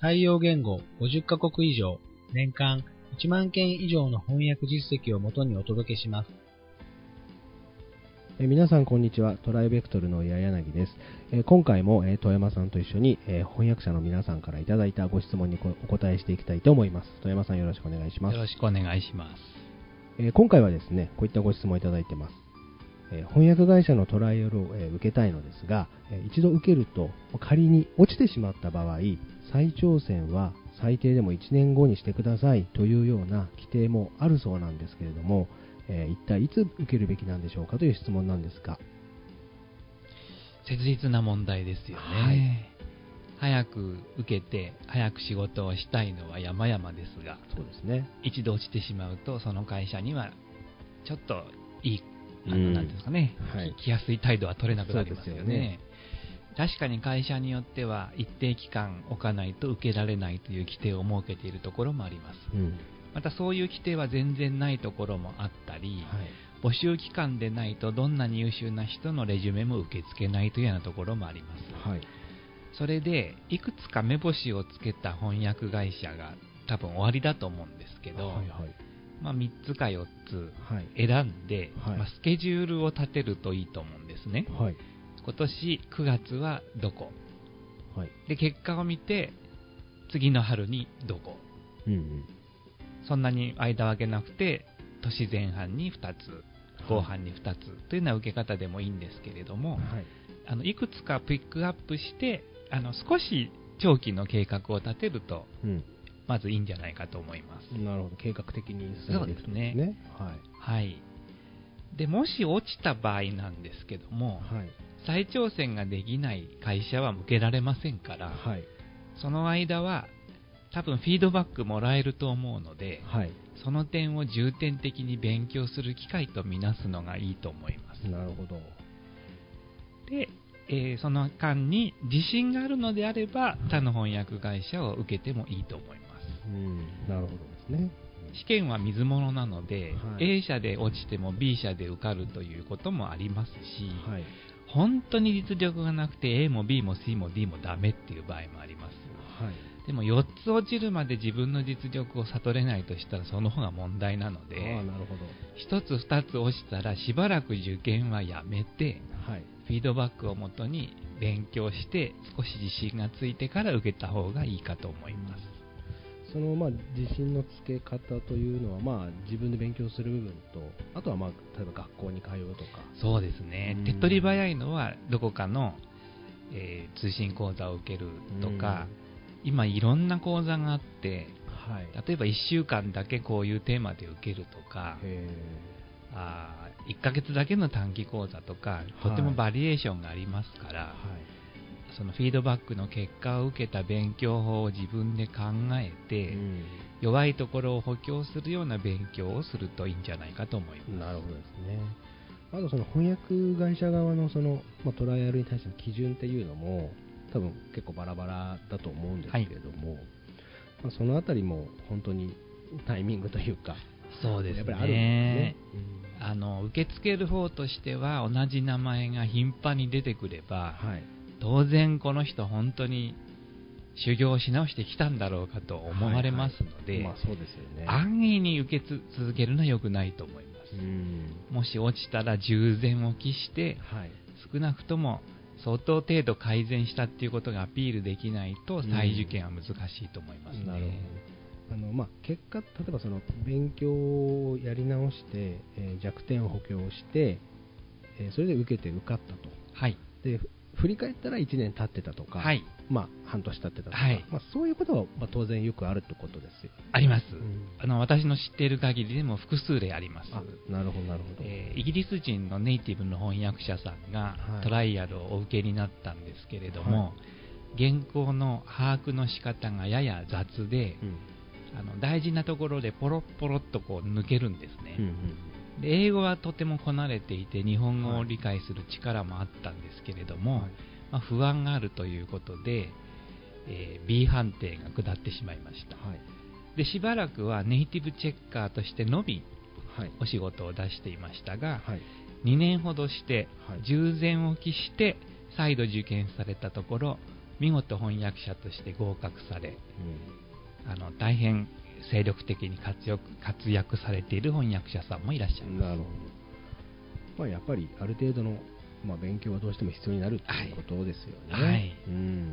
対応言語50カ国以上、年間1万件以上の翻訳実績をもとにお届けします。え皆さんこんにちは。トライベクトルの矢柳です、え今回も、え富山さんと一緒に、え翻訳者の皆さんからいただいたご質問にお答えしていきたいと思います。富山さんよろしくお願いします。よろしくお願いします、え今回はですねこういったご質問をいただいてますえ翻訳会社のトライアルを、え受けたいのですが、え一度受けると仮に落ちてしまった場合再挑戦は最低でも1年後にしてくださいというような規定もあるそうなんですけれども、えー、一体いつ受けるべきなんでしょうかという質問なんですが。切実な問題ですよね、はい、早く受けて早く仕事をしたいのは山々ですがそうですね。一度落ちてしまうとその会社にはちょっといいあの、なんですかね、はい、来やすい態度は取れなくなりますよね。確かに会社によっては一定期間置かないと受けられないという規定を設けているところもあります、うん、またそういう規定は全然ないところもあったり、はい、募集期間でないとどんなに優秀な人のレジュメも受け付けないというようなところもあります、はい、それでいくつか目星をつけた翻訳会社が多分終わりだと思うんですけど、はいはいまあ、3つか4つ選んで、はい、まあ、スケジュールを立てるといいと思うんですね、はい、今年9月はどこ、はい、で結果を見て次の春にどこ、うんうん、そんなに間を空けなくて年前半に2つ後半に2つというような受け方でもいいんですけれども、はい、あのいくつかピックアップしてあの少し長期の計画を立てると、うん、まずいいんじゃないかと思います。なるほど。計画的に進んでいくとね、ね、はい、はい、でもし落ちた場合なんですけども、はい、再挑戦ができない会社は向けられませんから、はい、その間は多分フィードバックもらえると思うので、はい、その点を重点的に勉強する機会とみなすのがいいと思います。なるほど。で、えー、その間に自信があるのであれば他の翻訳会社を受けてもいいと思います。うん、なるほどですね。試験は水物なので、はい、A 社で落ちても B 社で受かるということもありますし、はい、本当に実力がなくて A も B も C も D もダメっていう場合もあります。はい、でも4つ落ちるまで自分の実力を悟れないとしたらその方が問題なので、なるほど1つ2つ落ちたらしばらく受験はやめて、はい、フィードバックをもとに勉強して少し自信がついてから受けた方がいいかと思います。そのまあ自信のつけ方というのはまあ自分で勉強する部分とあとはまあ例えば学校に通うとか。そうですね、手っ取り早いのはどこかの、えー、通信講座を受けるとか、今いろんな講座があって、はい、例えば1週間だけこういうテーマで受けるとかあ1ヶ月だけの短期講座とかとてもバリエーションがありますから、はいそのフィードバックの結果を受けた勉強法を自分で考えて、うん、弱いところを補強するような勉強をするといいんじゃないかと思います。なるほどですね。あとその翻訳会社側のその、まあ、トライアルに対しての基準っていうのも多分結構バラバラだと思うんですけれども、はい、まあ、そのあたりも本当にタイミングというかそうですね、ね。うん、あの受け付ける方としては同じ名前が頻繁に出てくれば、はい、当然この人本当に修行し直してきたんだろうかと思われますので、安易に受け続けるのは良くないと思います。もし落ちたら従前を期して、はい、少なくとも相当程度改善したっていうことがアピールできないと再受験は難しいと思います、ね、あのまあ、結果、例えばその勉強をやり直して、えー、弱点を補強して、えー、それで受けて受かったと、はい、で振り返ったら1年経ってたとか、はい、まあ、半年経ってたとか、はい、まあ、そういうことは、まあ、当然よくあるってことですよ。あります、うん、あの私の知っている限りでも複数例あります。なるほどなるほど、えー、イギリス人のネイティブの翻訳者さんがトライアルをお受けになったんですけれども、原稿の把握の仕方がやや雑で、あの大事なところでポロッポロっとこう抜けるんですね、うんうんで英語はとてもこなれていて日本語を理解する力もあったんですけれども、はい。まあ、不安があるということで、えー B 判定が下ってしまいました。はい。でしばらくはネイティブチェッカーとしてのみはい。お仕事を出していましたが、はい。2年ほどしてはい。従前を期して再度受験されたところ見事翻訳者として合格されあの大変精力的に活躍活躍されている翻訳者さんもいらっしゃいます。なるほど、まあ、やっぱりある程度の、まあ、勉強はどうしても必要になるっていうことですよね。はい。うん、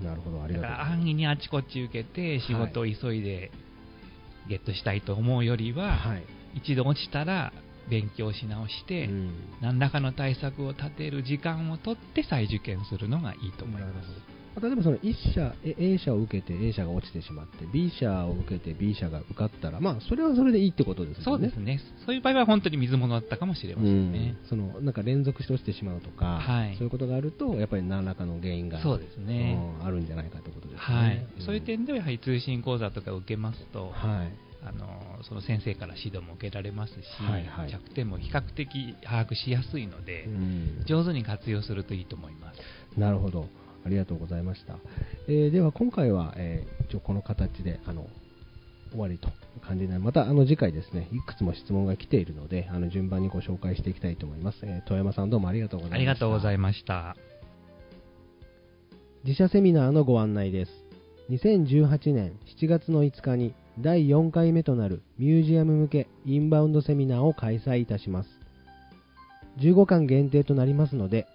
なるほど、ありだがとう安易にあちこち受けて仕事を急いでゲットしたいと思うよりは、はい。一度落ちたら勉強し直して、うん。何らかの対策を立てる時間を取って再受験するのがいいと思います。例えばその1社、え A 社を受けて A 社が落ちてしまって、B 社を受けて B 社が受かったら、まあ、それはそれでいいってことですよね。そうですね。そういう場合は本当に水物だったかもしれませんね。うん、そのなんか連続して落ちてしまうとか、はいそういうことがあると、やっぱり何らかの原因がそうですね。うんあるんじゃないかということですね。はい、んそういう点ではやはり通信講座とか受けますと、はいあのその先生から指導も受けられますし、はいはい弱点も比較的把握しやすいので、うん上手に活用するといいと思います。なるほど。ありがとうございました。えーでは今回は、えー一応この形であの終わりと感じになる。またあの次回ですね、いくつも質問が来ているので、あの順番にご紹介していきたいと思います。えー遠山さんどうもありがとうございました。ありがとうございまました。自社セミナーのご案内です。2018年7月の5日に第4回目となるミュージアム向けインバウンドセミナーを開催いたします。15巻限定となりますので、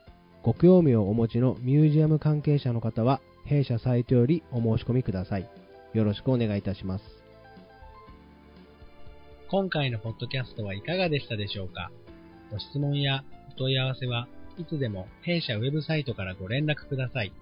ご興味をお持ちのミュージアム関係者の方は、弊社サイトよりお申し込みください。よろしくお願いいたします。今回のポッドキャストはいかがでしたでしょうか？ご質問やお問い合わせはいつでも弊社ウェブサイトからご連絡ください。